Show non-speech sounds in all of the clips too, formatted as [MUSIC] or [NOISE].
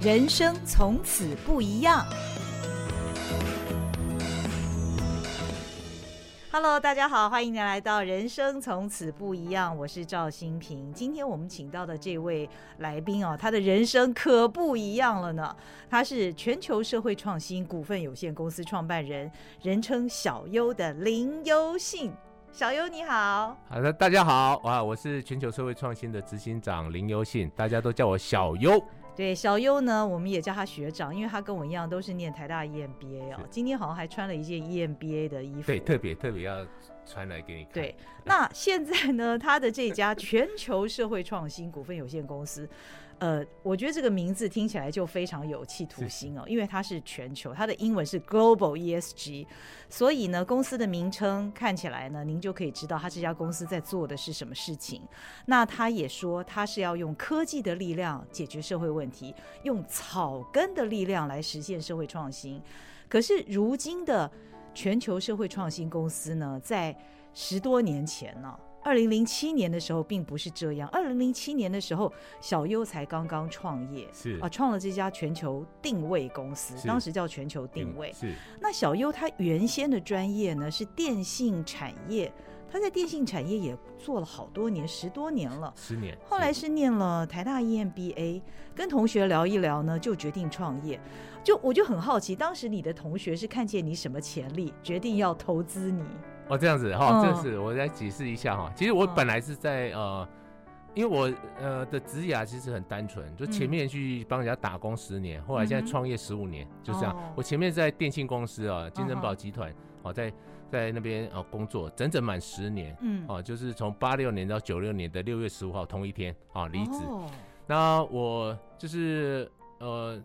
人生从此不一样。Hello，大家好，欢迎您来到《人生从此不一样》，我是赵新平。今天我们请到的这位来宾哦，他的人生可不一样了呢。他是全球社会创新股份有限公司创办人，人称小优的林优信。小优你好，好的，大家好啊，我是全球社会创新的执行长林优信，大家都叫我小优。对，小优呢，我们也叫他学长，因为他跟我一样都是念台大 EMBA 哦。今天好像还穿了一件 EMBA 的衣服，对，特别特别要穿来给你看。对，那现在呢，他的这家全球社会创新股份有限公司。呃，我觉得这个名字听起来就非常有企图心哦，因为它是全球，它的英文是 Global ESG，所以呢，公司的名称看起来呢，您就可以知道它这家公司在做的是什么事情。那他也说，他是要用科技的力量解决社会问题，用草根的力量来实现社会创新。可是如今的全球社会创新公司呢，在十多年前呢。二零零七年的时候，并不是这样。二零零七年的时候，小优才刚刚创业，是啊，创了这家全球定位公司，当时叫全球定位。是。那小优他原先的专业呢是电信产业，他在电信产业也做了好多年，十多年了。十年。后来是念了台大 EMBA，跟同学聊一聊呢，就决定创业。就我就很好奇，当时你的同学是看见你什么潜力，决定要投资你？哦，这样子哈，这是我再解释一下哈。其实我本来是在呃，因为我呃的职涯其实很单纯，就前面去帮人家打工十年，后来现在创业十五年，就这样。我前面在电信公司啊，金城宝集团，哦，在在那边哦工作，整整满十年，嗯，哦，就是从八六年到九六年的六月十五号同一天啊离职。那我就是呃。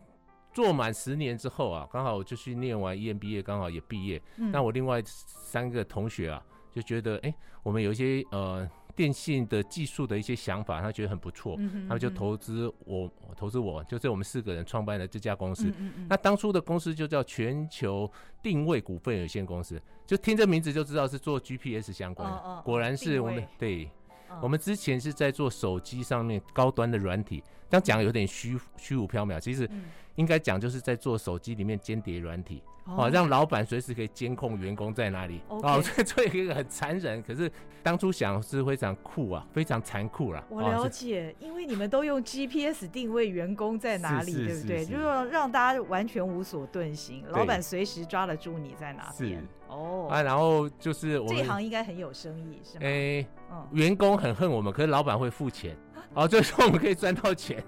做满十年之后啊，刚好我就去念完 EMBA，刚好也毕业。嗯、那我另外三个同学啊，就觉得哎、欸，我们有一些呃电信的技术的一些想法，他觉得很不错，嗯、哼他们就投资我，投资我，就是我们四个人创办了这家公司。嗯嗯嗯，那当初的公司就叫全球定位股份有限公司，就听这名字就知道是做 GPS 相关的。哦哦、果然是我们位对，哦、我们之前是在做手机上面高端的软体，这样讲有点虚虚无缥缈，其实。嗯应该讲就是在做手机里面间谍软体，哦，让老板随时可以监控员工在哪里。哦，[LAUGHS] 这做一个很残忍，可是当初想是非常酷啊，非常残酷啦。我了解，因为你们都用 GPS 定位员工在哪里，对不对？就是让大家完全无所遁形，老板随时抓得住你在哪边。哦，啊，然后就是我们这行应该很有生意，是吗？哎，员工很恨我们，可是老板会付钱，哦，就是说我们可以赚到钱。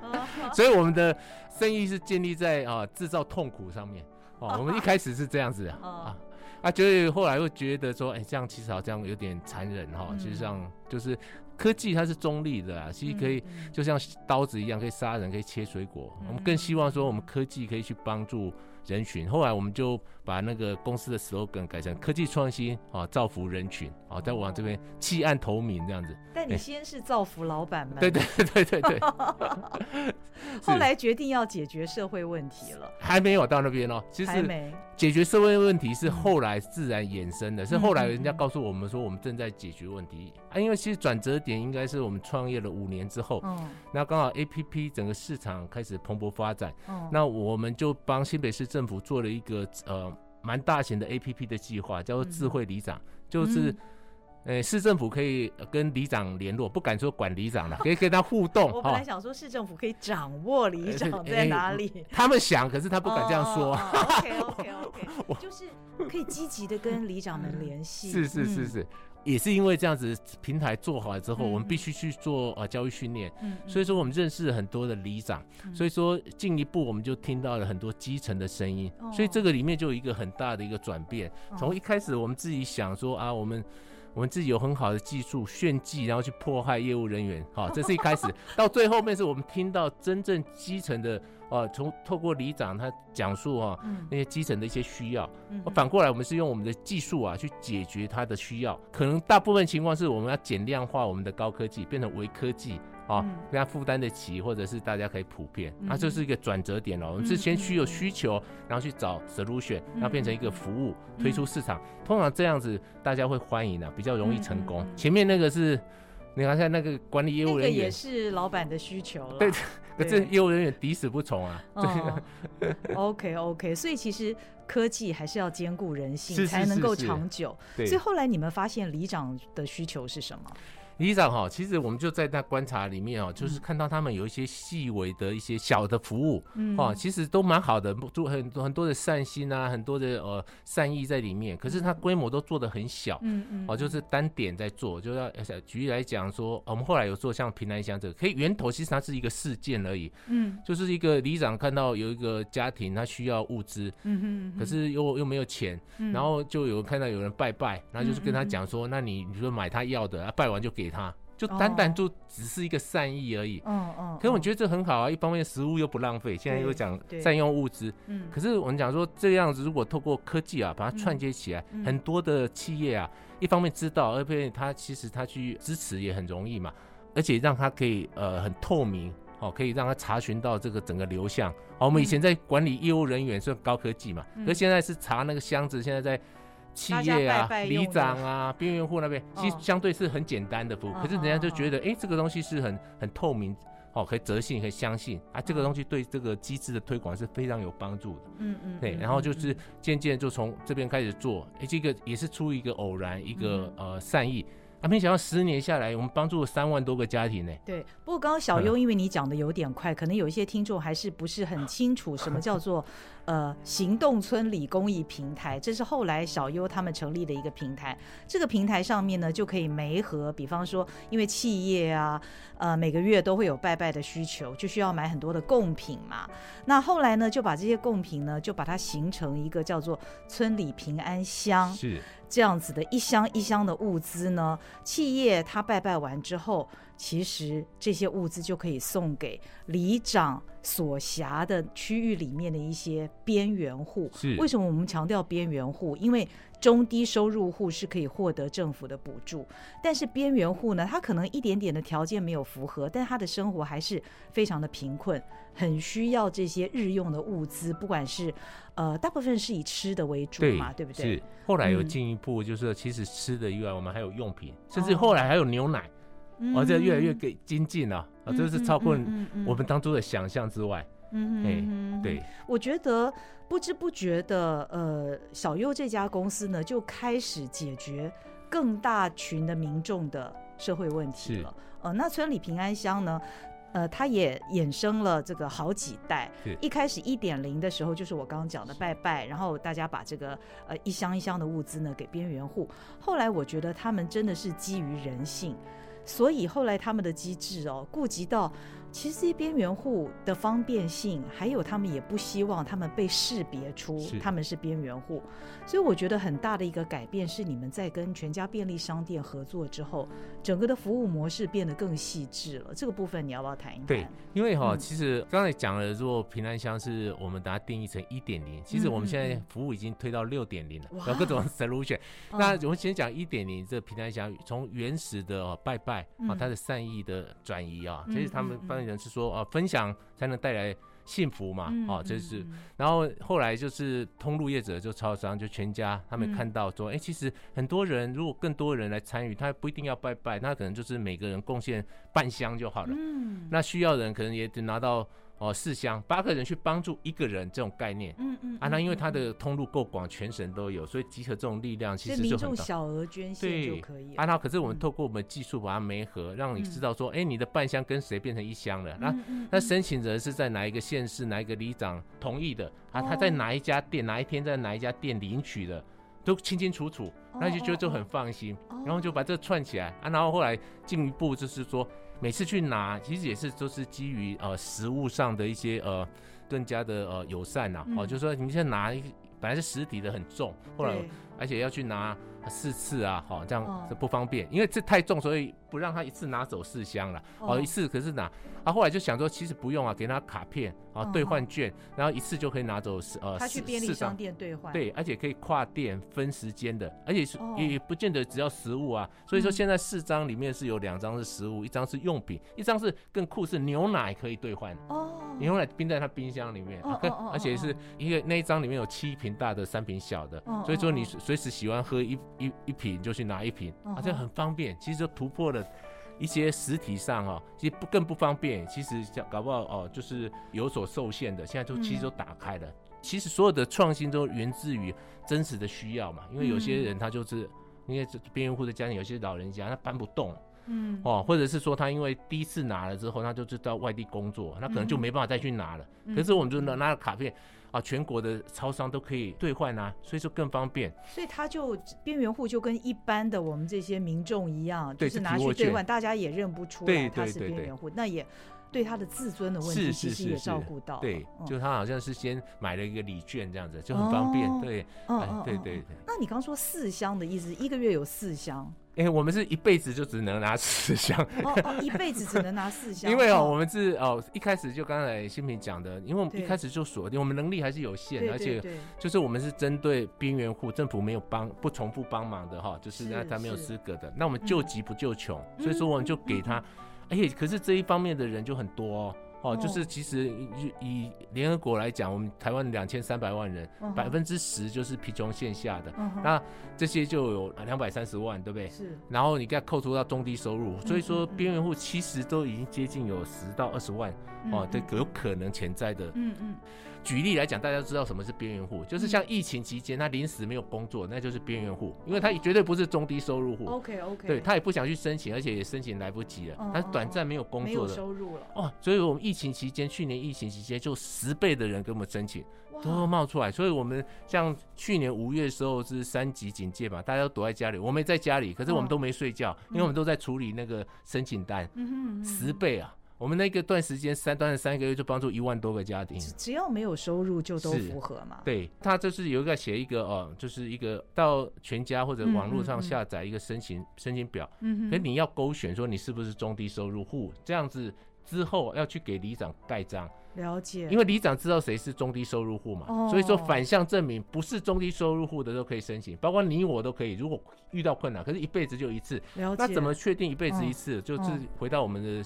[LAUGHS] 所以我们的生意是建立在啊制造痛苦上面哦。我们一开始是这样子啊 [LAUGHS] 啊，啊，就是后来会觉得说，哎，这样其实好像有点残忍哈。其实上就是科技它是中立的啊，其实可以就像刀子一样，可以杀人，可以切水果。我们更希望说，我们科技可以去帮助人群。后来我们就把那个公司的 slogan 改成科技创新啊，造福人群啊，再往这边弃暗投明这样子。但你先是造福老板们，对对对对对。[LAUGHS] 后来决定要解决社会问题了，还没有到那边哦。其实解决社会问题是后来自然衍生的，是后来人家告诉我们说我们正在解决问题啊。因为其实转折点应该是我们创业了五年之后，那刚好 APP 整个市场开始蓬勃发展，那我们就帮新北市政府做了一个呃蛮大型的 APP 的计划，叫做智慧里长，就是。诶，市政府可以跟里长联络，不敢说管里长了，可以跟他互动。[LAUGHS] 我本来想说市政府可以掌握里长在哪里，[LAUGHS] 他们想，可是他不敢这样说。OK OK OK，就是可以积极的跟里长们联系。是是是是，也是因为这样子平台做好了之后，我们必须去做呃教育训练。嗯，所以说我们认识了很多的里长，所以说进一步我们就听到了很多基层的声音，所以这个里面就有一个很大的一个转变。从一开始我们自己想说啊，我们。我们自己有很好的技术炫技，然后去迫害业务人员，[LAUGHS] 好，这是一开始。到最后面是我们听到真正基层的，呃，从透过里长他讲述哈，那些基层的一些需要。反过来，我们是用我们的技术啊去解决他的需要。可能大部分情况是我们要减量化我们的高科技，变成微科技。啊，大家负担得起，或者是大家可以普遍，那就是一个转折点了。我们是先需有需求，然后去找 solution，然后变成一个服务推出市场。通常这样子大家会欢迎的，比较容易成功。前面那个是你看像那个管理业务人员，那个也是老板的需求了。对，可是业务人员抵死不从啊。哦、OK OK，所以其实科技还是要兼顾人性，才能够长久。所以后来你们发现里长的需求是什么？里长哈，其实我们就在那观察里面哦，就是看到他们有一些细微的一些小的服务，哦，其实都蛮好的，做很多很多的善心啊，很多的呃善意在里面。可是它规模都做的很小，嗯嗯，哦，就是单点在做，就要举例来讲说，我们后来有做像平安乡这个，可以源头其实它是一个事件而已，嗯，就是一个里长看到有一个家庭他需要物资，嗯哼，可是又又没有钱，然后就有看到有人拜拜，然后就是跟他讲说，那你你说买他要的，拜完就给。给他，就单单就只是一个善意而已。嗯嗯。可是我觉得这很好啊，一方面食物又不浪费，现在又讲善用物资。嗯。可是我们讲说这样子，如果透过科技啊，把它串接起来，很多的企业啊，一方面知道，二方面他其实他去支持也很容易嘛，而且让他可以呃很透明，哦，可以让他查询到这个整个流向。好，我们以前在管理业务人员是高科技嘛，可是现在是查那个箱子，现在在。企业啊，里长啊，边缘户那边，其实相对是很简单的服务，哦、可是人家就觉得，哎、欸，这个东西是很很透明，哦，可以折信，可以相信啊，这个东西对这个机制的推广是非常有帮助的。嗯嗯，对，然后就是渐渐就从这边开始做，哎、欸，这个也是出于一个偶然，一个呃善意。啊，没想到十年下来，我们帮助了三万多个家庭呢。对，不过刚刚小优，因为你讲的有点快，可能有一些听众还是不是很清楚什么叫做呃行动村里公益平台。这是后来小优他们成立的一个平台。这个平台上面呢，就可以媒合，比方说，因为企业啊，呃，每个月都会有拜拜的需求，就需要买很多的贡品嘛。那后来呢，就把这些贡品呢，就把它形成一个叫做村里平安箱。是。这样子的一箱一箱的物资呢，企业他拜拜完之后，其实这些物资就可以送给里长所辖的区域里面的一些边缘户。是。为什么我们强调边缘户？因为中低收入户是可以获得政府的补助，但是边缘户呢，他可能一点点的条件没有符合，但他的生活还是非常的贫困，很需要这些日用的物资，不管是。呃，大部分是以吃的为主嘛，对，对不对？是。后来有进一步，就是其实吃的以外，我们还有用品，嗯、甚至后来还有牛奶，而、哦、且越来越给精进了，啊、嗯，这是超过我们当初的想象之外。嗯嗯，对。我觉得不知不觉的，呃，小优这家公司呢，就开始解决更大群的民众的社会问题了。呃，那村里平安箱呢？呃，它也衍生了这个好几代。一开始一点零的时候，就是我刚刚讲的拜拜，然后大家把这个呃一箱一箱的物资呢给边缘户。后来我觉得他们真的是基于人性，所以后来他们的机制哦，顾及到。其实这些边缘户的方便性，还有他们也不希望他们被识别出他们是边缘户，所以我觉得很大的一个改变是你们在跟全家便利商店合作之后，整个的服务模式变得更细致了。这个部分你要不要谈一谈？对，因为哈，其实刚才讲了，如果平安箱是我们把它定义成一点零，其实我们现在服务已经推到六点零了，有各种 solution。那我们先讲一点零，这平安箱从原始的拜拜啊，它的善意的转移啊，其实他们帮。人是说啊，分享才能带来幸福嘛，哦，这是。然后后来就是通路业者，就超商，就全家，他们看到说，哎，其实很多人如果更多人来参与，他不一定要拜拜，那可能就是每个人贡献半箱就好了。嗯那需要的人可能也得拿到。哦，四箱八个人去帮助一个人这种概念，嗯嗯啊，那因为它的通路够广，全省都有，所以集合这种力量其实就很大。小额捐献就可以。啊，那可是我们透过我们技术把它媒合，让你知道说，哎，你的半箱跟谁变成一箱了？那那申请人是在哪一个县市，哪一个里长同意的？啊，他在哪一家店，哪一天在哪一家店领取的，都清清楚楚，那就觉得就很放心，然后就把这串起来啊，然后后来进一步就是说。每次去拿，其实也是都是基于呃食物上的一些呃更加的呃友善呐、啊，哦、嗯，就是说你现在拿一本来是实体的很重，后来而且要去拿四次啊，好这样是不方便，因为这太重，所以不让他一次拿走四箱了，哦。一次可是拿。他、啊、后来就想说，其实不用啊，给他卡片啊，兑换券，然后一次就可以拿走呃，他去便利商店兑换，对，而且可以跨店分时间的，而且是也不见得只要食物啊。所以说现在四张里面是有两张是食物，一张是用品，一张是更酷是牛奶可以兑换。哦，牛奶冰在他冰箱里面，[LAUGHS] 而且是一个那一张里面有七瓶大的，三瓶小的，所以说你随时喜欢喝一一一瓶就去拿一瓶，啊，这很方便，其实就突破了。一些实体上哦，其实不更不方便。其实像搞不好哦，就是有所受限的，现在都其实都打开了。嗯、其实所有的创新都源自于真实的需要嘛。因为有些人他就是，嗯、因为边缘户的家庭，有些老人家他搬不动，嗯，哦，或者是说他因为第一次拿了之后，他就知道外地工作，那可能就没办法再去拿了。嗯、可是我们就拿拿了卡片。啊，全国的超商都可以兑换啊，所以说更方便。所以他就边缘户就跟一般的我们这些民众一样，就是拿去兑换，大家也认不出来他是边缘户，那也对他的自尊的问题其实也照顾到。对，就他好像是先买了一个礼券这样子，就很方便。对，嗯，对对对。那你刚说四箱的意思，一个月有四箱？哎、欸，我们是一辈子就只能拿四箱。哦哦，一辈子只能拿四箱。[LAUGHS] 因为哦，我们是哦，一开始就刚才新平讲的，因为我们一开始就锁定，我们能力还是有限，而且就是我们是针对边缘户，政府没有帮不重复帮忙的哈，就是那他没有资格的，那我们救急不救穷，嗯、所以说我们就给他。哎、欸，可是这一方面的人就很多哦。哦，就是其实以以联合国来讲，我们台湾两千三百万人，百分之十就是贫穷线下的，uh. 那这些就有两百三十万，对不对？是。然后你给他扣除到中低收入，所以说边缘户其实都已经接近有十到二十万，哦，这有可能潜在的。嗯嗯。举例来讲，大家知道什么是边缘户？就是像疫情期间他临时没有工作，那就是边缘户，因为他绝对不是中低收入户。OK OK。对，他也不想去申请，而且也申请来不及了，他是短暂没有工作的，收入了。哦，所以我们疫情期间，去年疫情期间就十倍的人给我们申请，都冒出来。所以我们像去年五月的时候是三级警戒嘛，大家都躲在家里，我们也在家里，可是我们都没睡觉，因为我们都在处理那个申请单，十倍啊。我们那个段时间三段的三个月就帮助一万多个家庭，只要没有收入就都符合嘛。对，他就是有一个写一个哦，就是一个到全家或者网络上下载一个申请、申请表，嗯哼，可你要勾选说你是不是中低收入户，这样子之后要去给里长盖章。了解。因为里长知道谁是中低收入户嘛，哦、所以说反向证明不是中低收入户的都可以申请，包括你我都可以。如果遇到困难，可是一辈子就一次，了解。那怎么确定一辈子一次？哦、就是回到我们的。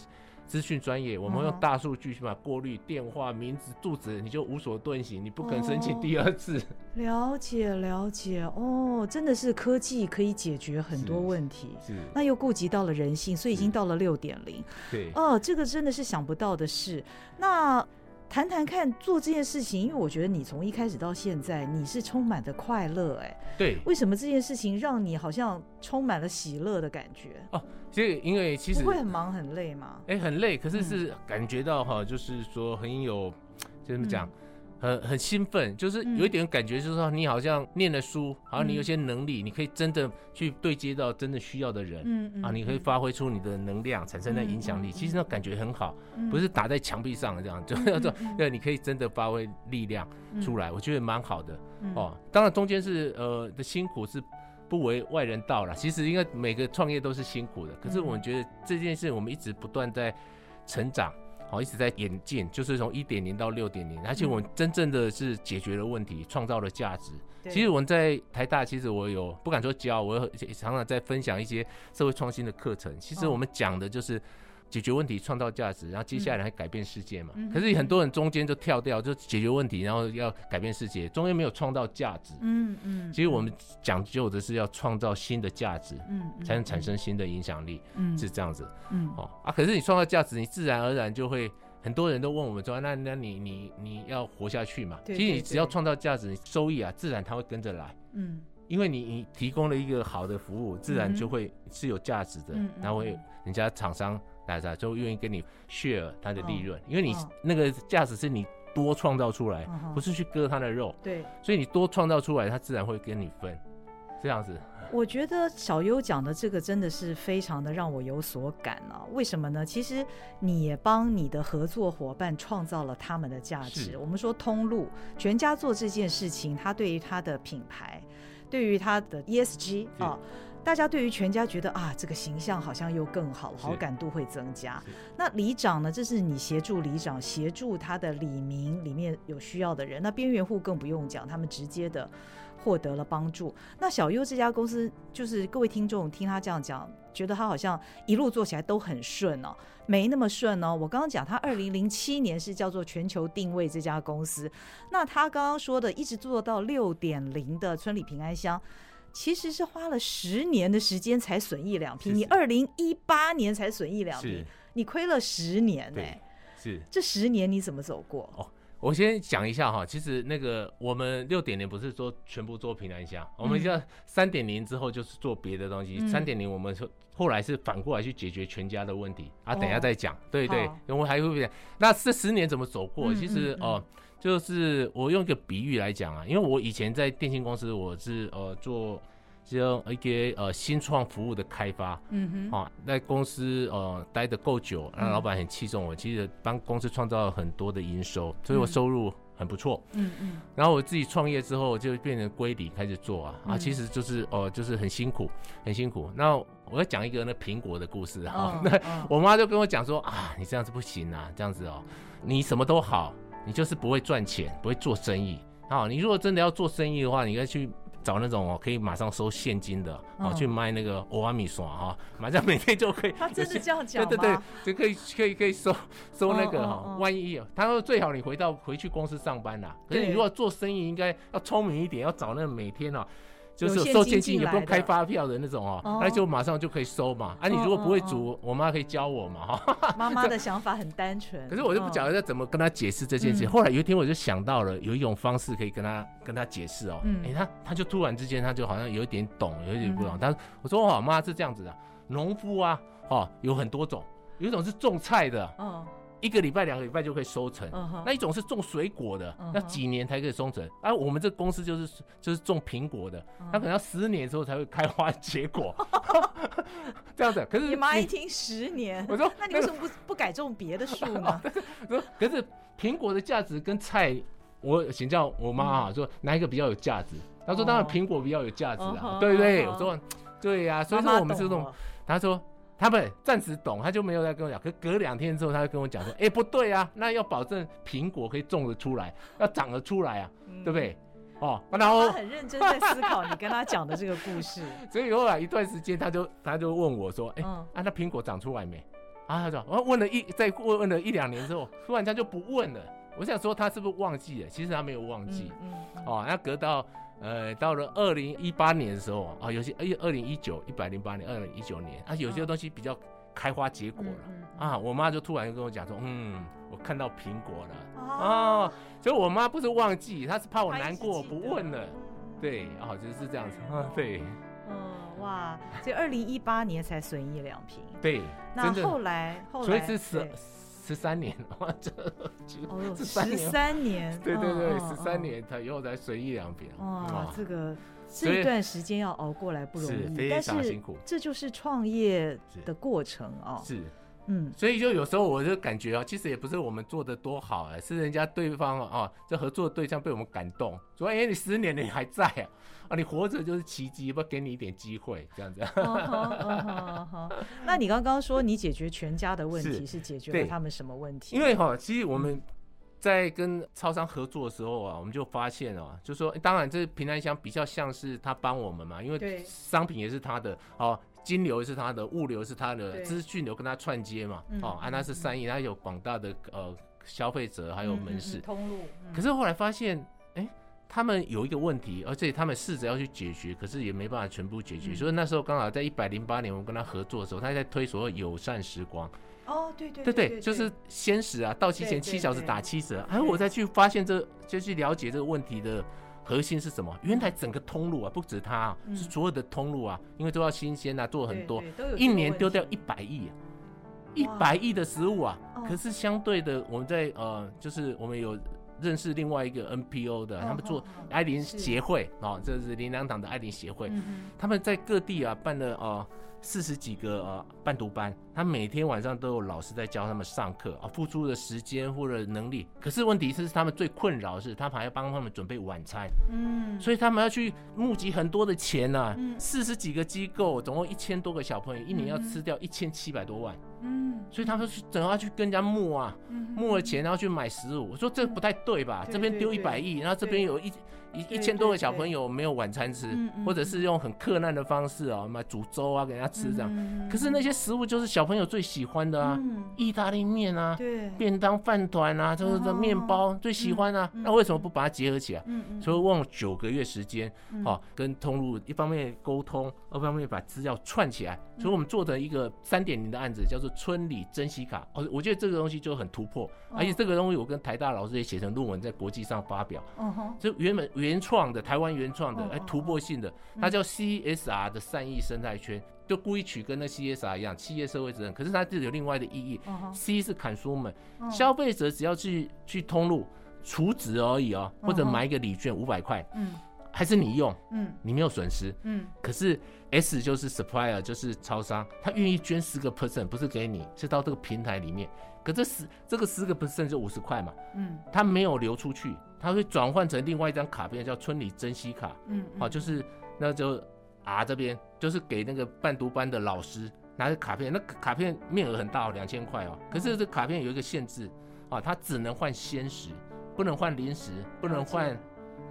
资讯专业，我们用大数据去把过滤电话、名字、住址，你就无所遁形，你不肯申请第二次。哦、了解了解哦，真的是科技可以解决很多问题，那又顾及到了人性，所以已经到了六点零。对，哦，这个真的是想不到的事。那。谈谈看做这件事情，因为我觉得你从一开始到现在，你是充满的快乐，哎，对，为什么这件事情让你好像充满了喜乐的感觉？哦，其实因为其实不会很忙很累吗？哎，很累，可是是感觉到哈，就是说很有，就这么讲。很很兴奋，就是有一点感觉，就是说你好像念了书，好像你有些能力，你可以真的去对接到真的需要的人，嗯啊，你可以发挥出你的能量，产生的影响力。其实那感觉很好，不是打在墙壁上这样，就要做，对，你可以真的发挥力量出来，我觉得蛮好的哦。当然中间是呃的辛苦是不为外人道了，其实应该每个创业都是辛苦的，可是我们觉得这件事我们一直不断在成长。好，一直在演进，就是从一点零到六点零，而且我们真正的是解决了问题，创造了价值。其实我们在台大，其实我有不敢说教，我常常在分享一些社会创新的课程。其实我们讲的就是。解决问题，创造价值，然后接下来还改变世界嘛？嗯、可是很多人中间就跳掉，就解决问题，然后要改变世界，中间没有创造价值。嗯嗯。嗯其实我们讲究的是要创造新的价值，嗯，才能产生新的影响力。嗯，是这样子。嗯。哦啊，可是你创造价值，你自然而然就会很多人都问我们说，那那你你你要活下去嘛？其实你只要创造价值，你收益啊，自然它会跟着来。嗯。因为你你提供了一个好的服务，自然就会是有价值的，嗯、然后会人家厂商。大家就愿意跟你 share 他的利润，因为你那个价值是你多创造出来，不是去割他的肉。对，所以你多创造出来，他自然会跟你分，这样子。我觉得小优讲的这个真的是非常的让我有所感啊！为什么呢？其实你也帮你的合作伙伴创造了他们的价值。我们说通路全家做这件事情，他对于他的品牌，对于他的 ESG 啊。大家对于全家觉得啊，这个形象好像又更好，好感度会增加。那里长呢？这是你协助里长，协助他的里民里面有需要的人。那边缘户更不用讲，他们直接的获得了帮助。那小优这家公司，就是各位听众听他这样讲，觉得他好像一路做起来都很顺哦，没那么顺哦。我刚刚讲他二零零七年是叫做全球定位这家公司，那他刚刚说的一直做到六点零的村里平安乡。其实是花了十年的时间才损益两瓶。是是你二零一八年才损益两瓶，你亏了十年呢、欸。是这十年你怎么走过？哦，我先讲一下哈，其实那个我们六点零不是说全部做平安箱，嗯、我们叫三点零之后就是做别的东西。三点零我们说后来是反过来去解决全家的问题啊，等一下再讲。哦、对对，我们还会讲。那这十年怎么走过？其实哦。就是我用一个比喻来讲啊，因为我以前在电信公司，我是呃做这一个呃新创服务的开发，嗯哼，啊，在公司呃待的够久，让老板很器重我，其实帮公司创造了很多的营收，所以我收入很不错，嗯嗯，然后我自己创业之后就变成归零开始做啊，啊，其实就是呃就是很辛苦，很辛苦。那我要讲一个那苹果的故事啊，那我妈就跟我讲说啊，你这样子不行啊，这样子哦，你什么都好。你就是不会赚钱，不会做生意啊！你如果真的要做生意的话，你应该去找那种哦，可以马上收现金的哦，去卖那个欧阿米爽啊，马上每天就可以。[LAUGHS] 他真的这样讲吗？对对对，就可以可以可以收收那个哈。万一他说最好你回到回去公司上班啦，可是你如果做生意，应该要聪明一点，要找那个每天哦。就是收现金也不用开发票的那种哦，那就马上就可以收嘛。啊，你如果不会煮，我妈可以教我嘛哈。[LAUGHS] 妈妈的想法很单纯。可是我就不晓得要怎么跟她解释这件事。后来有一天我就想到了有一种方式可以跟她跟她解释哦。哎，她她就突然之间她就好像有一点懂，有一点不懂。她我说哦，妈是这样子的，农夫啊，哦有很多种，有一种是种菜的。嗯。一个礼拜、两个礼拜就可以收成，那一种是种水果的，要几年才可以收成。而我们这公司就是就是种苹果的，它可能要十年之后才会开花结果，[LAUGHS] 这样子。可是你妈一听十年，我说那你为什么不不改种别的树呢？[LAUGHS] 可是苹果的价值跟菜，我请教我妈啊，说哪一个比较有价值？她说当然苹果比较有价值啊，对不对？我说对呀，所以说我们是这种，她说。他们暂时懂，他就没有再跟我讲。可隔两天之后，他就跟我讲说：“哎、欸，不对啊，那要保证苹果可以种得出来，要长得出来啊，嗯、对不对？”哦，然后他很认真在思考你跟他讲的这个故事。[LAUGHS] 所以后来一段时间，他就他就问我说：“哎、欸，嗯、啊，那苹果长出来没？”啊，他说：“我问了一再问问了一两年之后，突然间就不问了。我想说他是不是忘记了？其实他没有忘记。嗯，嗯嗯哦，那隔到。呃，到了二零一八年的时候啊，有些哎，二零一九一百零八年，二零一九年啊，有些东西比较开花结果了、啊，我妈就突然就跟我讲说，嗯，我看到苹果了。啊，啊，所以我妈不是忘记，她是怕我难过，不问了，对，啊，就是这样子，啊、[LAUGHS] 对，嗯，哇，所以二零一八年才损益两瓶，对，那后来后来，所以是十。十三年，[LAUGHS] 哇，这十三年，对对对，十三年，他以后才随意两平。哇，这个这一段时间要熬过来不容易，但是。这就是创业的过程啊。是，嗯，所以就有时候我就感觉啊，其实也不是我们做的多好啊，是人家对方啊，这合作的对象被我们感动，说哎，你十年你还在啊。啊，你活着就是奇迹，不给你一点机会，这样子。那你刚刚说你解决全家的问题，是解决了他们什么问题？因为哈，其实我们在跟超商合作的时候啊，我们就发现啊，就说，当然这平安箱比较像是他帮我们嘛，因为商品也是他的，哦，金流是他的，物流是他的，资讯流跟他串接嘛，哦，啊，那是三亿，他有广大的呃消费者，还有门市通路。可是后来发现。他们有一个问题，而且他们试着要去解决，可是也没办法全部解决。嗯、所以那时候刚好在一百零八年，我们跟他合作的时候，他在推所谓友善时光。哦，对对对对，就是先时啊，到期前七小时打七折。哎，我再去发现这，就去了解这个问题的核心是什么？原来整个通路啊，不止它、啊，是所有的通路啊，因为都要新鲜啊，做很多，一年丢掉一百亿，一百亿的食物啊。可是相对的，我们在呃，就是我们有。认识另外一个 NPO 的，他们做爱林协会啊，这是林良党的爱林协会，他们在各地啊办了呃四十几个呃伴读班，他每天晚上都有老师在教他们上课啊，付出的时间或者能力，可是问题是他们最困扰的是，他们还要帮他们准备晚餐，嗯，所以他们要去募集很多的钱呐，四十几个机构，总共一千多个小朋友，一年要吃掉一千七百多万。嗯，所以他们是等要去跟人家募啊，募了钱然后去买食物。我说这不太对吧？这边丢一百亿，然后这边有一。一一千多个小朋友没有晚餐吃，或者是用很克难的方式啊，买煮粥啊给人家吃这样。可是那些食物就是小朋友最喜欢的啊，意大利面啊，便当饭团啊，就是这面包最喜欢啊。那为什么不把它结合起来？所以用九个月时间，好跟通路一方面沟通，二方面把资料串起来。所以我们做的一个三点零的案子叫做村里珍惜卡。哦，我觉得这个东西就很突破，而且这个东西我跟台大老师也写成论文在国际上发表。嗯哼，就原本。原创的台湾原创的，哎，突破性的，它叫 CSR 的善意生态圈，就故意取跟那 CSR 一样，企业社会责任，可是它就有另外的意义。C 是 consumer，消费者只要去去通路储值而已哦，或者买一个礼券五百块，嗯，还是你用，嗯，你没有损失，嗯，可是 S 就是 supplier，就是超商，他愿意捐十个 percent，不是给你，是到这个平台里面。可这十这个十个 percent 就五十块嘛，嗯，他没有流出去，它会转换成另外一张卡片，叫村里珍惜卡，嗯，好，就是那就 R 这边就是给那个伴读班的老师拿着卡片，那卡片面额很大哦，两千块哦，可是这卡片有一个限制，啊，它只能换鲜食，不能换零食，不能换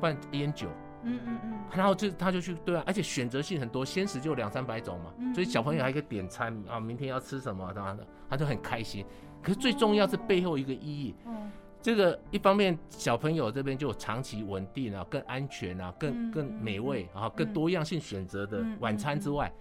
换烟酒，嗯嗯嗯，然后就他就去对啊，而且选择性很多，鲜食就两三百种嘛，所以小朋友还可以点餐啊，明天要吃什么的，他就很开心。可是最重要是背后一个意义，这个一方面小朋友这边就有长期稳定啊，更安全啊，更更美味啊，更多样性选择的晚餐之外，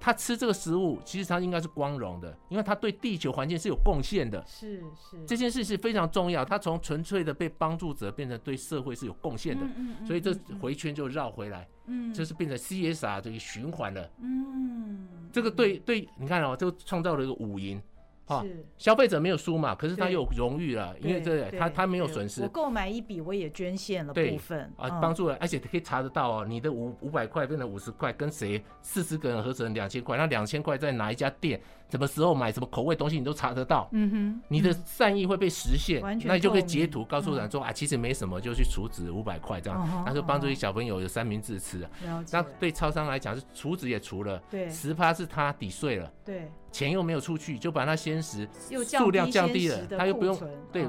他吃这个食物其实他应该是光荣的，因为他对地球环境是有贡献的，是是。这件事是非常重要。他从纯粹的被帮助者变成对社会是有贡献的，所以这回圈就绕回来，嗯，就是变成 CSR 这个循环了，嗯，这个对对，你看哦，就创造了一个五赢。是消费者没有输嘛？可是他有荣誉了，因为这他他没有损失。我购买一笔，我也捐献了部分啊，帮助了，而且可以查得到哦，你的五五百块变成五十块，跟谁四十个人合成两千块，那两千块在哪一家店，什么时候买什么口味东西，你都查得到。嗯哼，你的善意会被实现，那你就可以截图告诉人说啊，其实没什么，就去储值五百块这样，那就帮助一小朋友有三明治吃。那对超商来讲是储值也除了，对，十趴是他抵税了，对。钱又没有出去，就把那鲜食数量降低了，他又不用对，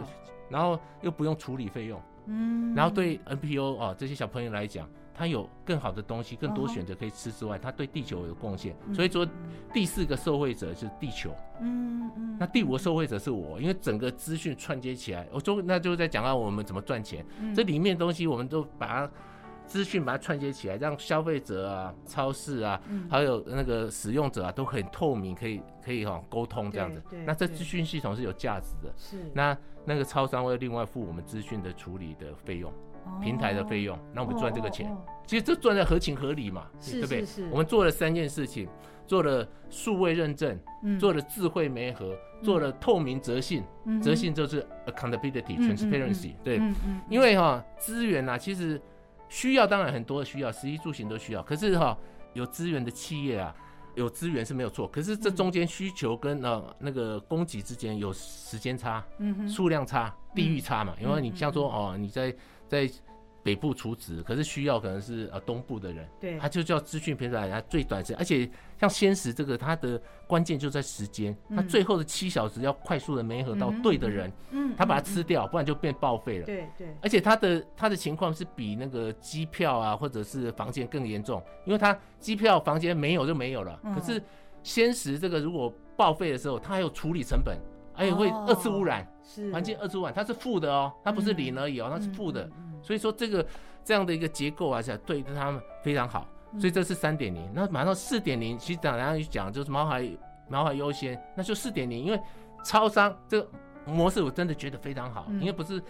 然后又不用处理费用，嗯，然后对 NPO 啊这些小朋友来讲，他有更好的东西，更多选择可以吃之外，它对地球有贡献，所以说第四个受惠者就是地球，嗯嗯，那第五个受惠者是我，因为整个资讯串接起来，我就那就在讲到我们怎么赚钱，这里面东西我们都把它。资讯把它串接起来，让消费者啊、超市啊，还有那个使用者啊，都很透明，可以可以哈沟通这样子。那这资讯系统是有价值的。是。那那个超商会另外付我们资讯的处理的费用，平台的费用，那我们赚这个钱。其实这赚的合情合理嘛，对不对？我们做了三件事情，做了数位认证，做了智慧媒合，做了透明责信。责信就是 accountability transparency。对。因为哈资源啊，其实。需要当然很多的需要，食衣住行都需要。可是哈，有资源的企业啊，有资源是没有错。可是这中间需求跟呃那个供给之间有时间差、数量差、地域差嘛。因为你像说哦，你在在。北部储值，可是需要可能是呃东部的人，对，他就叫资讯平台，他最短时间，而且像鲜食这个，它的关键就在时间，它最后的七小时要快速的媒合到对的人，嗯，他把它吃掉，不然就变报废了，对对，而且他的他的情况是比那个机票啊或者是房间更严重，因为他机票房间没有就没有了，可是鲜食这个如果报废的时候，它还有处理成本，而且会二次污染，是环境二次污染，它是负的哦，它不是零而已哦，它是负的。所以说这个这样的一个结构啊，是对他们非常好。所以这是三点零。那马上四点零，其实等下去讲就是毛孩毛孩优先，那就四点零。因为超商这个模式我真的觉得非常好，因为不是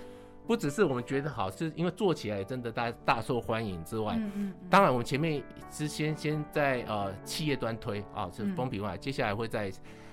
不只是我们觉得好，是因为做起来真的大大受欢迎之外，当然我们前面是先先在呃企业端推啊，是风评外，接下来会在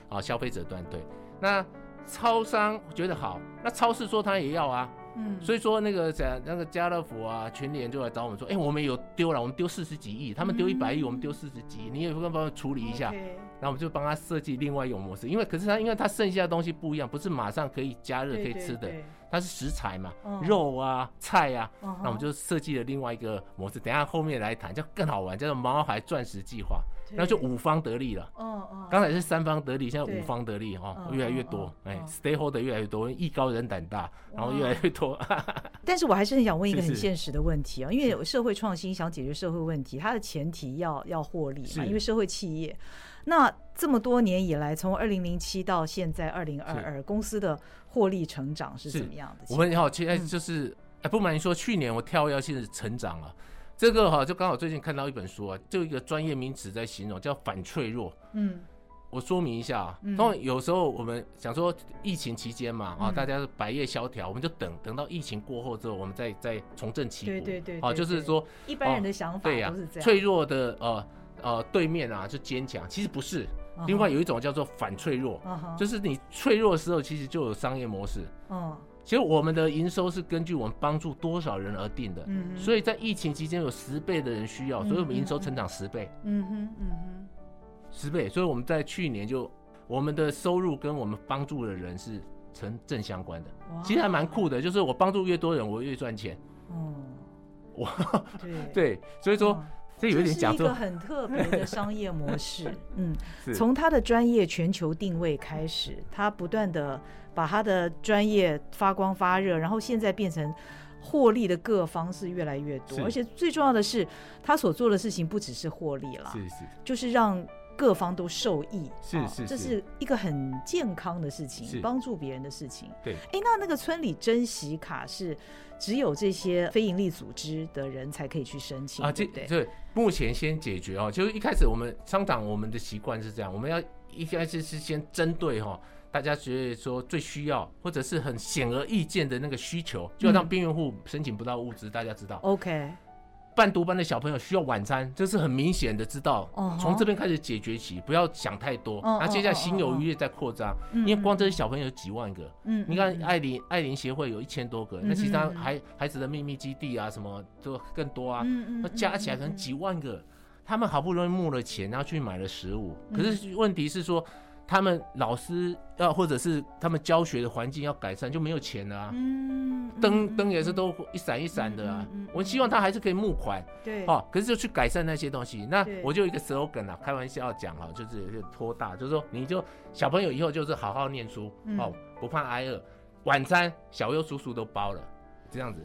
啊消费者端推。那超商觉得好，那超市说他也要啊。嗯，所以说那个在那个家乐福啊，全联就来找我们说，哎、欸，我们有丢了，我们丢四十几亿，他们丢一百亿，我们丢四十几亿，你也不帮我处理一下，然后我们就帮他设计另外一种模式，因为可是他因为他剩下的东西不一样，不是马上可以加热可以吃的，它是食材嘛，肉啊菜啊，那我们就设计了另外一个模式，等下后面来谈，就更好玩，叫做毛孩钻石计划。那就五方得利了。哦哦，刚才是三方得利，现在五方得利哈，越来越多。哎，stakeholder 越来越多，艺高人胆大，然后越来越多。[LAUGHS] 但是我还是很想问一个很现实的问题啊，因为有社会创新想解决社会问题，它的前提要要获利嘛，因为社会企业。那这么多年以来，从二零零七到现在二零二二，公司的获利成长是怎么样的？我们好，现在就是，哎，不瞒你说，去年我跳跃性的成长了。这个哈，就刚好最近看到一本书啊，就一个专业名词在形容，叫反脆弱。嗯，我说明一下啊，当然有时候我们想说疫情期间嘛，啊，大家是百业萧条，我们就等等到疫情过后之后，我们再再重振旗鼓。对对对。啊，就是说一般人的想法都是这样。脆弱的呃呃对面啊，就坚强，其实不是。另外有一种叫做反脆弱，就是你脆弱的时候，其实就有商业模式。嗯。其实我们的营收是根据我们帮助多少人而定的，嗯，所以在疫情期间有十倍的人需要，所以我们营收成长十倍，嗯哼，嗯哼，十倍，所以我们在去年就我们的收入跟我们帮助的人是成正相关的，其实还蛮酷的，就是我帮助越多人，我越赚钱，嗯，我，对。[LAUGHS] 对，所以说这有点讲，是一个很特别的商业模式，[LAUGHS] 嗯，从他的专业全球定位开始，他不断的。把他的专业发光发热，然后现在变成获利的各方是越来越多，而且最重要的是，他所做的事情不只是获利了，是是，就是让各方都受益，是是，这是一个很健康的事情，帮助别人的事情。对，哎，那那个村里珍惜卡是只有这些非营利组织的人才可以去申请啊？对对，目前先解决哦，就是一开始我们商场我们的习惯是这样，我们要一开始是先针对哈。大家觉得说最需要或者是很显而易见的那个需求，就要让边缘户申请不到物资。大家知道，OK，半独班的小朋友需要晚餐，这是很明显的知道。从这边开始解决起，不要想太多。然后接下来心有余力再扩张，因为光这些小朋友有几万个。嗯，你看爱琳爱琳协会有一千多个，那其他孩孩子的秘密基地啊什么都更多啊。那加起来可能几万个，他们好不容易募了钱，然后去买了食物，可是问题是说。他们老师要，或者是他们教学的环境要改善，就没有钱了啊。嗯，灯灯也是都一闪一闪的啊。我希望他还是可以募款，对，哦，可是就去改善那些东西。那我就一个 slogan 啊，开玩笑讲啊，就是有点拖大，就是说你就小朋友以后就是好好念书哦，不怕挨饿，晚餐小优叔叔都包了，这样子。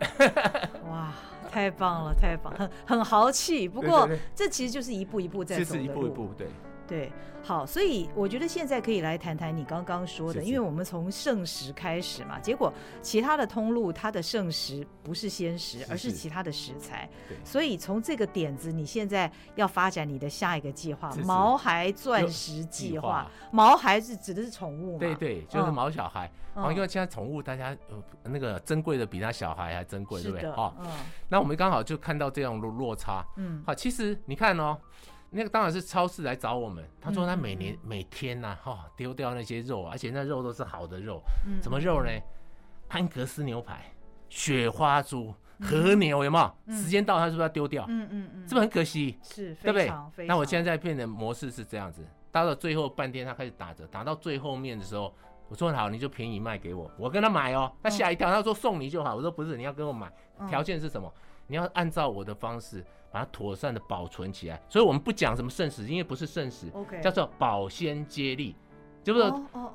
[LAUGHS] 哇，太棒了，太棒，很很豪气。不过这其实就是一步一步在走的路，一步一步对。对，好，所以我觉得现在可以来谈谈你刚刚说的，因为我们从圣食开始嘛，结果其他的通路它的圣食不是鲜食，而是其他的食材，所以从这个点子，你现在要发展你的下一个计划——毛孩钻石计划。毛孩是指的是宠物吗？对对，就是毛小孩。因为现在宠物大家呃那个珍贵的比他小孩还珍贵，对不对？好，那我们刚好就看到这样落落差。嗯，好，其实你看哦。那个当然是超市来找我们，他说他每年每天呐，哈，丢掉那些肉，而且那肉都是好的肉，什么肉呢？安格斯牛排、雪花猪、和牛，有没有？时间到，他是不是要丢掉？嗯嗯嗯，是不是很可惜？是，对不对？那我现在变的模式是这样子，到了最后半天，他开始打折，打到最后面的时候，我说好，你就便宜卖给我，我跟他买哦，他吓一跳，他说送你就好，我说不是，你要跟我买，条件是什么？你要按照我的方式。把它妥善的保存起来，所以我们不讲什么剩食，因为不是剩食，Okay. 叫做保鲜接力，就是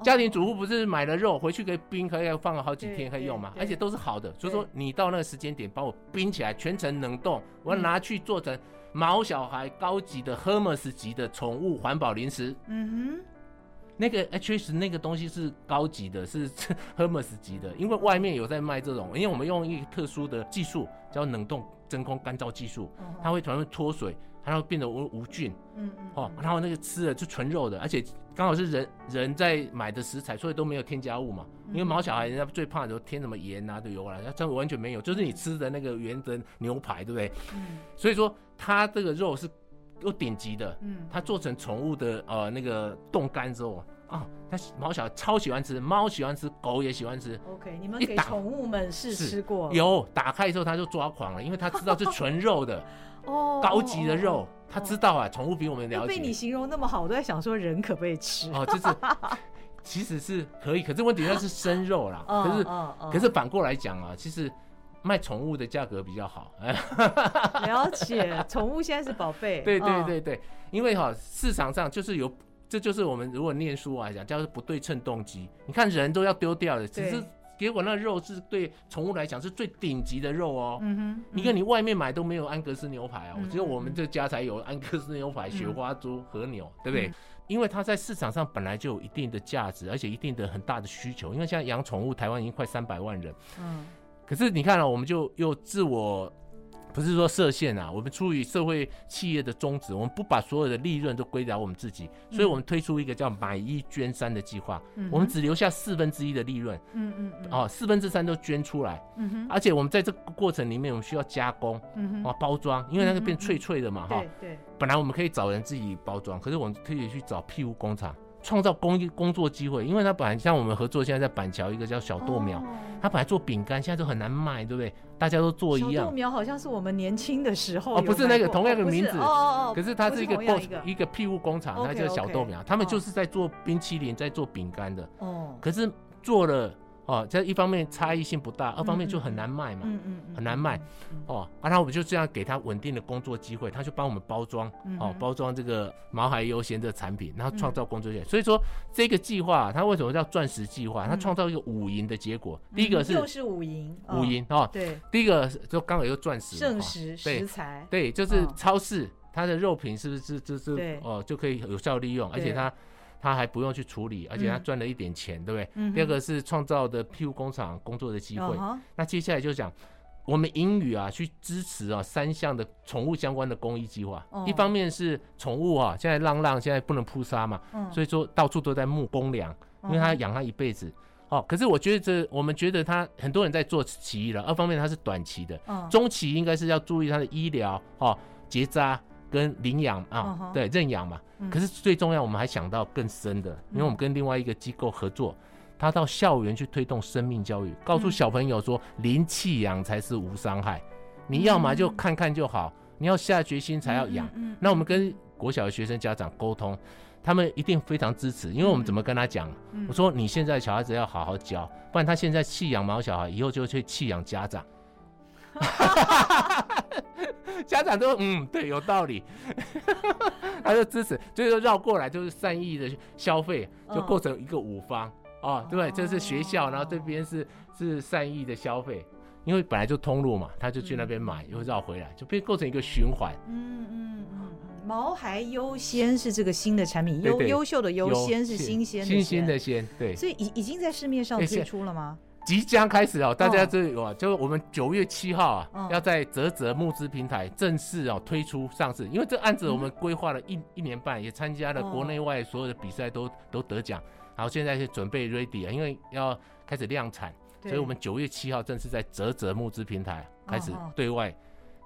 家庭主妇不是买了肉回去可以冰，可以放了好几天可以用嘛，而且都是好的，所以说你到那个时间点帮我冰起来，全程冷冻，我要拿去做成毛小孩高级的 Hermes 级的宠物环保零食。嗯哼。那个 HS 那个东西是高级的，是 [LAUGHS] Hermes 级的，因为外面有在卖这种，因为我们用一个特殊的技术叫冷冻真空干燥技术，它会突然会脱水，它会变得无无菌，嗯嗯，哦，然后那个吃的是纯肉的，而且刚好是人人在买的食材，所以都没有添加物嘛，因为毛小孩人家最怕的就添什么盐啊、油啊，它这完全没有，就是你吃的那个原的牛排，对不对？嗯，所以说它这个肉是。有顶级的，嗯，它做成宠物的呃那个冻干之后啊，它毛小孩超喜欢吃，猫喜欢吃，狗也喜欢吃。OK，你们给宠物们试吃过？有，打开之后它就抓狂了，因为它知道是纯肉的，哦，高级的肉，它知道啊，宠物比我们了解。被你形容那么好，我都在想说人可不可以吃？哦，就是其实是可以，可是问题它是生肉啦，[LAUGHS] 可是可是反过来讲啊，其实。卖宠物的价格比较好。[LAUGHS] 了解，宠物现在是宝贝。[LAUGHS] 对对对对，因为哈市场上就是有，这就是我们如果念书来讲叫做不对称动机。你看人都要丢掉的，只是。结果那肉是对宠物来讲是最顶级的肉哦。嗯哼，你看你外面买都没有安格斯牛排哦，只有我们这家才有安格斯牛排、雪花猪、和牛，对不对？因为它在市场上本来就有一定的价值，而且一定的很大的需求。因为现在养宠物，台湾已经快三百万人。嗯，可是你看了，我们就又自我。不是说设限啊，我们出于社会企业的宗旨，我们不把所有的利润都归到我们自己，所以我们推出一个叫买一捐三的计划，嗯、我们只留下四分之一的利润，嗯嗯，哦，四分之三都捐出来，嗯哼，而且我们在这个过程里面，我们需要加工，嗯哼，包装，因为那个变脆脆的嘛，哈，对对，本来我们可以找人自己包装，可是我们可以去找庇护工厂。创造工工作机会，因为他本来像我们合作，现在在板桥一个叫小豆苗，他本来做饼干，现在都很难卖，对不对？大家都做一样。小豆苗好像是我们年轻的时候哦，不是那个同样的名字哦，可是它是一个一个庇护工厂，它叫小豆苗，他们就是在做冰淇淋，在做饼干的哦，可是做了。哦，这一方面差异性不大，二方面就很难卖嘛，嗯嗯，很难卖，哦，然后我们就这样给他稳定的工作机会，他就帮我们包装，哦，包装这个毛孩优先的产品，然后创造工作机会。所以说这个计划它为什么叫钻石计划？它创造一个五赢的结果。第一个是又是五赢，五赢哦，对，第一个就刚好又钻石，圣石食材，对，就是超市它的肉品是不是就是哦就可以有效利用，而且它。他还不用去处理，而且他赚了一点钱，嗯、对不对？嗯、第二个是创造的庇护工厂工作的机会。哦、那接下来就讲我们英语啊，去支持啊三项的宠物相关的公益计划。哦、一方面是宠物啊，现在浪浪现在不能扑杀嘛，嗯、所以说到处都在募公粮，因为他养他一辈子。哦，可是我觉得这我们觉得他很多人在做奇异了。二方面他是短期的，哦、中期应该是要注意他的医疗哦，结扎。跟领养啊，uh. 对，认养嘛。嗯、可是最重要，我们还想到更深的，因为我们跟另外一个机构合作，他到校园去推动生命教育，告诉小朋友说，零弃养才是无伤害。你要么就看看就好，你要下决心才要养。那我们跟国小的学生家长沟通，他们一定非常支持，因为我们怎么跟他讲？我说你现在小孩子要好好教，不然他现在弃养毛小孩，以后就去弃养家长。[LAUGHS] [LAUGHS] 家长都嗯，对，有道理，[LAUGHS] 他就支持，就是绕过来就是善意的消费，就构成一个五方。哦，对，这是学校，然后这边是是善意的消费，因为本来就通路嘛，他就去那边买，又绕回来，就变构成一个循环。嗯嗯嗯，毛孩优先是这个新的产品，优优秀的优先是新鲜的新鲜的鲜，对，所以已已经在市面上推出了吗？即将开始哦，大家这有啊，就我们九月七号啊，要在泽泽募资平台正式哦推出上市。因为这案子我们规划了一一年半，也参加了国内外所有的比赛，都都得奖。然后，现在是准备 ready 啊，因为要开始量产，所以我们九月七号正式在泽泽募资平台开始对外。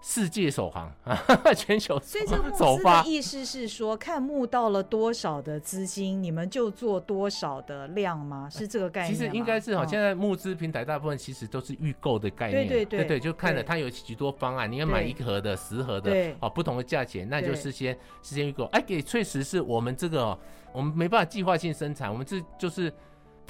世界首航啊，[LAUGHS] 全球首发。所以这个募资的意思是说，看募到了多少的资金，你们就做多少的量吗？是这个概念？其实应该是哈，现在募资平台大部分其实都是预购的概念，对对对，就看了它有许多方案，你要买一盒的、十盒的，哦，不同的价钱，那就是先事先预购。哎，给确实是我们这个，我们没办法计划性生产，我们这就是。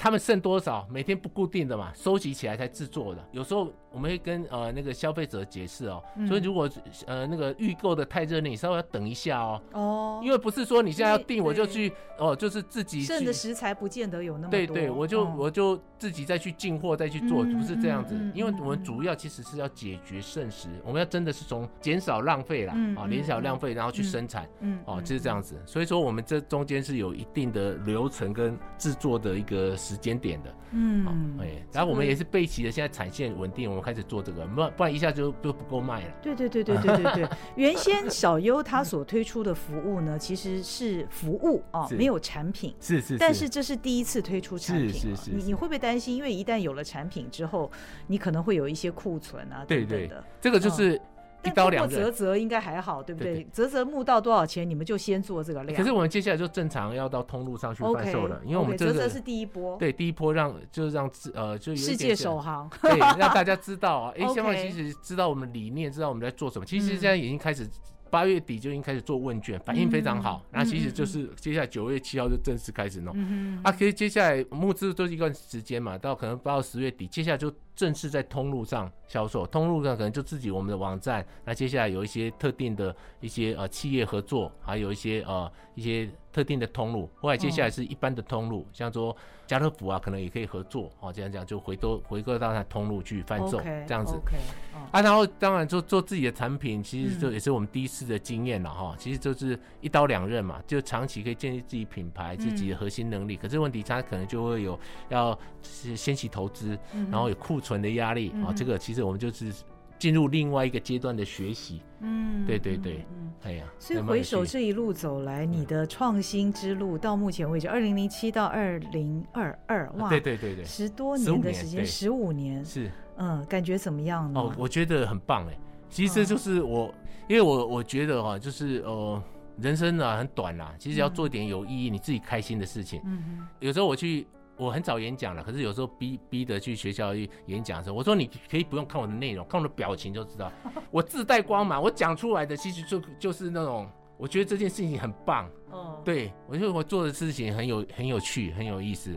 他们剩多少，每天不固定的嘛，收集起来才制作的。有时候我们会跟呃那个消费者解释哦，所以如果呃那个预购的太热烈，你稍微要等一下哦。哦。因为不是说你现在要订我就去哦，就是自己剩的食材不见得有那么多。对对，我就我就自己再去进货再去做，不是这样子。因为我们主要其实是要解决剩食，我们要真的是从减少浪费啦，啊减少浪费，然后去生产，嗯哦就是这样子。所以说我们这中间是有一定的流程跟制作的一个。时间点的，嗯，哎，然后我们也是备齐了，现在产线稳定，我们开始做这个，不不然一下就就不够卖了。对对对对对对对，[LAUGHS] 原先小优他所推出的服务呢，其实是服务啊，没有产品，是是，但是这是第一次推出产品，是是是，你你会不会担心？因为一旦有了产品之后，你可能会有一些库存啊，对对。的，这个就是。一刀两断。折折应该还好，对不对？折折募到多少钱，你们就先做这个量。可是我们接下来就正常要到通路上去贩售了，因为我们折折是第一波，对，第一波让就是让呃就世界首航，对，让大家知道啊，[LAUGHS] 哎，香港其实知道我们理念，知道我们在做什么。其实现在已经开始。八月底就已经开始做问卷，反应非常好。那、嗯、其实就是接下来九月七号就正式开始弄。嗯、啊，可以接下来募资都是一段时间嘛，到可能到十月底，接下来就正式在通路上销售，通路上可能就自己我们的网站。那接下来有一些特定的一些呃企业合作，还有一些呃一些特定的通路。后来接下来是一般的通路，像说家乐福啊，可能也可以合作哦。这样讲就回头回购到它通路去贩售这样子。Okay, 啊，然后当然做做自己的产品，其实这也是我们第一次的经验了哈。其实就是一刀两刃嘛，就长期可以建立自己品牌、自己的核心能力。可是问题它可能就会有要先期投资，然后有库存的压力啊。这个其实我们就是进入另外一个阶段的学习。嗯，对对对，哎呀。所以回首这一路走来，你的创新之路到目前为止，二零零七到二零二二，哇，对对对对，十多年的时间，十五年是。嗯，感觉怎么样呢？哦，我觉得很棒哎。其实就是我，哦、因为我我觉得哈，就是呃，人生啊很短啦，其实要做一点有意义、嗯、你自己开心的事情。嗯哼。有时候我去，我很少演讲了，可是有时候逼逼得去学校去演讲的时候，我说你可以不用看我的内容，看我的表情就知道，[LAUGHS] 我自带光芒，我讲出来的其实就就是那种，我觉得这件事情很棒。哦。对，我觉得我做的事情很有很有趣，很有意思。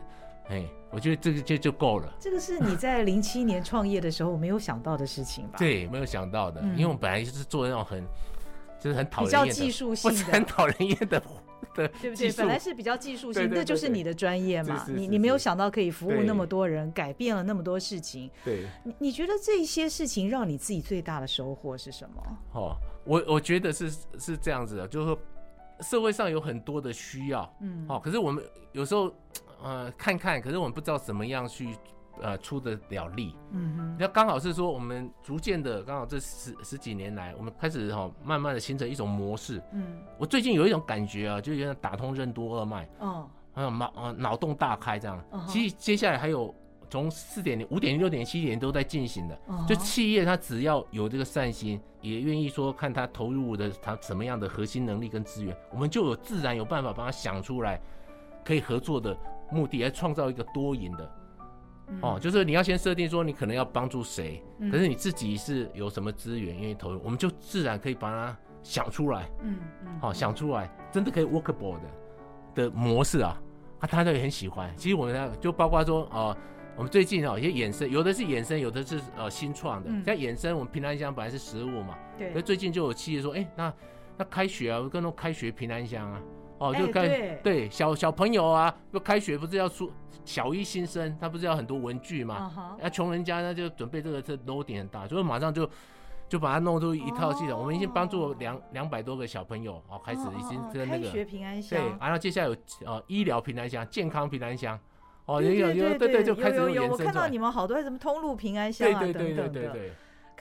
哎，我觉得这个就就够了。这个是你在零七年创业的时候没有想到的事情吧？对，没有想到的，因为我们本来就是做那种很，就是很讨厌的，比较技术性的，很讨人厌的，对对不对？本来是比较技术性，那就是你的专业嘛。你你没有想到可以服务那么多人，改变了那么多事情。对，你你觉得这些事情让你自己最大的收获是什么？哦，我我觉得是是这样子的，就是说社会上有很多的需要，嗯，哦，可是我们有时候。呃，看看，可是我们不知道怎么样去，呃，出得了力。嗯哼，那刚好是说，我们逐渐的，刚好这十十几年来，我们开始哈、哦，慢慢的形成一种模式。嗯，我最近有一种感觉啊，就有点打通任督二脉。哦，还有脑呃脑洞大开这样。哦、其实接下来还有从四点零、五点零、六点、七点都在进行的。哦，就企业它只要有这个善心，也愿意说看它投入的它什么样的核心能力跟资源，我们就有自然有办法帮它想出来可以合作的。目的来创造一个多赢的，哦，就是你要先设定说你可能要帮助谁，可是你自己是有什么资源愿意投入，我们就自然可以把它想出来，嗯嗯，好想出来，真的可以 workable 的的模式啊，啊，大家也很喜欢。其实我们就包括说，呃，我们最近哦，一些衍生，有的是衍生，有的是呃新创的。像衍生，我们平安箱本来是食物嘛，对，所以最近就有企业说，哎，那那开学啊，跟那种开学平安箱啊。哦，就开、欸、对，对小小朋友啊，不开学不是要出小一新生，他不是要很多文具嘛？那穷、uh. 人家呢就准备这个，这 loading 很大，所以马上就就把它弄出一套系统。Oh. 我们已经帮助两两百多个小朋友哦，开始已经跟那个、开学平安箱，对，然后接下来有呃医疗平安箱、健康平安箱，哦，有有有对对，就开始有有，我看到你们好多什么通路平安箱啊对对对对对。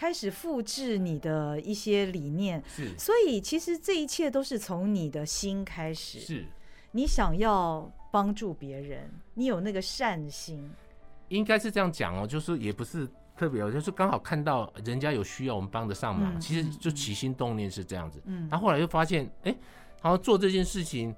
开始复制你的一些理念，是，所以其实这一切都是从你的心开始，是。你想要帮助别人，你有那个善心，应该是这样讲哦，就是也不是特别，就是刚好看到人家有需要，我们帮得上忙。嗯、其实就起心动念是这样子，嗯，然后后来又发现，哎、欸，好像做这件事情，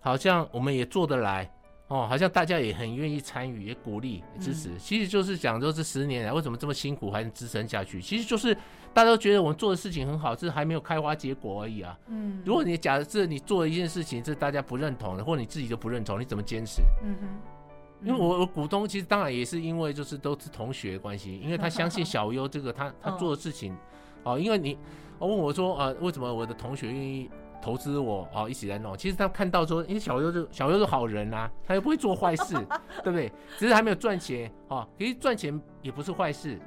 好像我们也做得来。哦，好像大家也很愿意参与，也鼓励、支持。嗯、其实就是讲，说这十年来为什么这么辛苦还能支撑下去？其实就是大家都觉得我们做的事情很好，是还没有开花结果而已啊。嗯，如果你假设你做了一件事情是大家不认同的，或你自己都不认同，你怎么坚持？嗯哼。因为我我股东其实当然也是因为就是都是同学关系，因为他相信 [LAUGHS] 小优这个他他做的事情，哦，因为你我问我说呃为什么我的同学愿意？投资我哦，一起来弄。其实他看到说，因为小优是小优是好人啊，他又不会做坏事，[LAUGHS] 对不对？只是还没有赚钱哦。其实赚钱也不是坏事，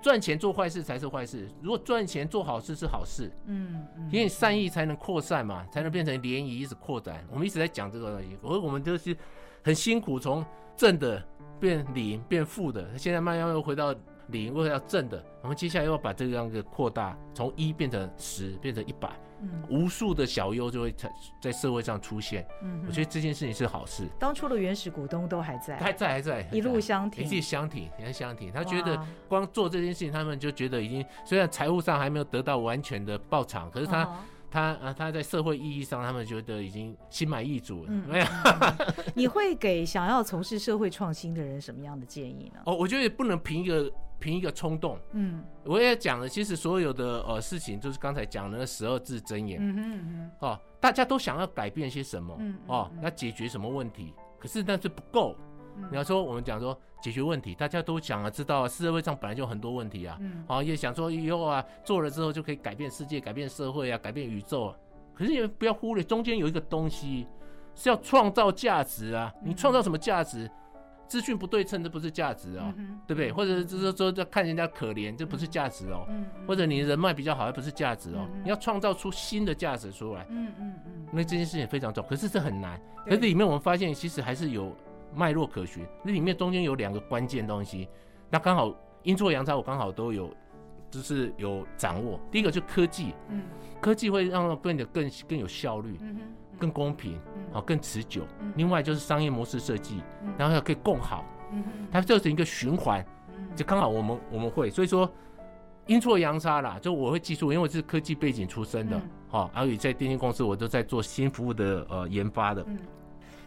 赚钱做坏事才是坏事。如果赚钱做好事是好事，嗯，因为善意才能扩散嘛，才能变成涟漪，一直扩展。我们一直在讲这个东西，而我们就是很辛苦，从正的变零变负的，现在慢慢又回到零，为了要正的，我们接下来要把这个样子扩大，从一变成十，变成一百。嗯无数的小优就会在在社会上出现，嗯，我觉得这件事情是好事。当初的原始股东都还在，还在，还在，一路相挺，一直相挺，你看相挺。他觉得光做这件事情，他们就觉得已经虽然财务上还没有得到完全的报偿，可是他、哦、他啊他在社会意义上，他们觉得已经心满意足了。没有、嗯，[LAUGHS] 你会给想要从事社会创新的人什么样的建议呢？哦，我觉得不能凭一个。凭一个冲动，嗯，我也讲了，其实所有的呃事情，就是刚才讲的那十二字真言，嗯嗯嗯，哦、啊，大家都想要改变些什么，嗯，哦、啊，要解决什么问题，可是那是不够，嗯、你要说我们讲说解决问题，大家都想啊，知道啊，社会上本来就很多问题啊，嗯，好、啊、也想说以后啊做了之后就可以改变世界、改变社会啊、改变宇宙啊。可是也不要忽略中间有一个东西是要创造价值啊，你创造什么价值？资讯不对称，这不是价值哦，嗯、对不对？或者就是说，说看人家可怜，这不是价值哦。嗯嗯、或者你人脉比较好，还不是价值哦。嗯、你要创造出新的价值出来。嗯嗯嗯。那、这件事情非常重要，可是这很难。可是里面我们发现，其实还是有脉络可循。那里面中间有两个关键东西，那刚好阴错阳差，我刚好都有，就是有掌握。第一个就是科技，嗯，科技会让变得更更有效率。嗯更公平，好，更持久。另外就是商业模式设计，然后要可以共好，它造成一个循环，就刚好我们我们会，所以说阴错阳差啦，就我会记住，因为我是科技背景出身的，好，而且在电信公司我都在做新服务的呃研发的。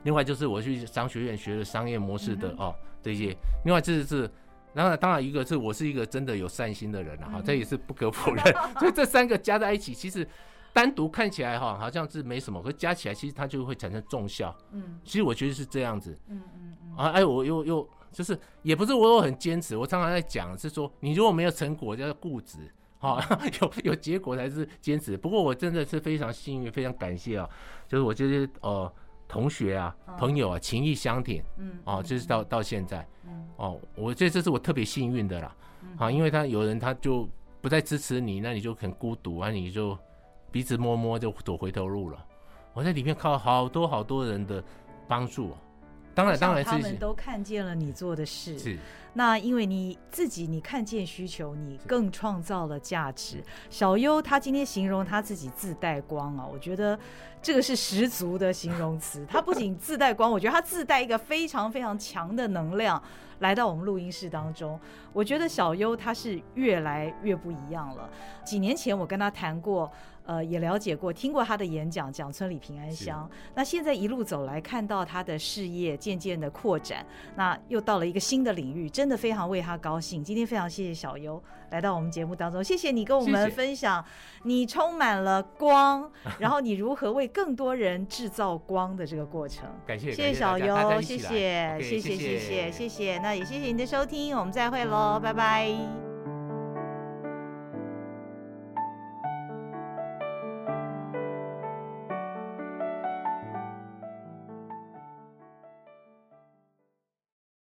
另外就是我去商学院学的商业模式的哦这些，另外这是，然后当然一个是我是一个真的有善心的人了哈，这也是不可否认，[LAUGHS] 所以这三个加在一起，其实。单独看起来哈，好像是没什么，可加起来其实它就会产生重效。嗯，其实我觉得是这样子。嗯嗯嗯。啊，哎，我又又就是，也不是我有很坚持，我常常在讲是说，你如果没有成果，叫固执；哈，[LAUGHS] 有有结果才是坚持。不过我真的是非常幸运，非常感谢啊，就是我这些呃同学啊、朋友啊，情谊相挺。嗯。哦，就是到到现在。嗯。哦，我觉得这是我特别幸运的啦。啊，因为他有人他就不再支持你，那你就很孤独啊，你就。鼻子摸摸就走回头路了，我在里面靠好多好多人的帮助，当然当然他们都看见了你做的事，是那因为你自己你看见需求，你更创造了价值。小优他今天形容他自己自带光啊，我觉得这个是十足的形容词。[LAUGHS] 他不仅自带光，我觉得他自带一个非常非常强的能量来到我们录音室当中。我觉得小优他是越来越不一样了。几年前我跟他谈过。呃，也了解过，听过他的演讲，讲村里平安乡。那现在一路走来，看到他的事业渐渐的扩展，那又到了一个新的领域，真的非常为他高兴。今天非常谢谢小优来到我们节目当中，谢谢你跟我们分享，你充满了光，然后你如何为更多人制造光的这个过程。[LAUGHS] 感谢，谢谢小优，谢谢，谢谢，谢谢，谢谢。那也谢谢您的收听，我们再会喽，拜拜。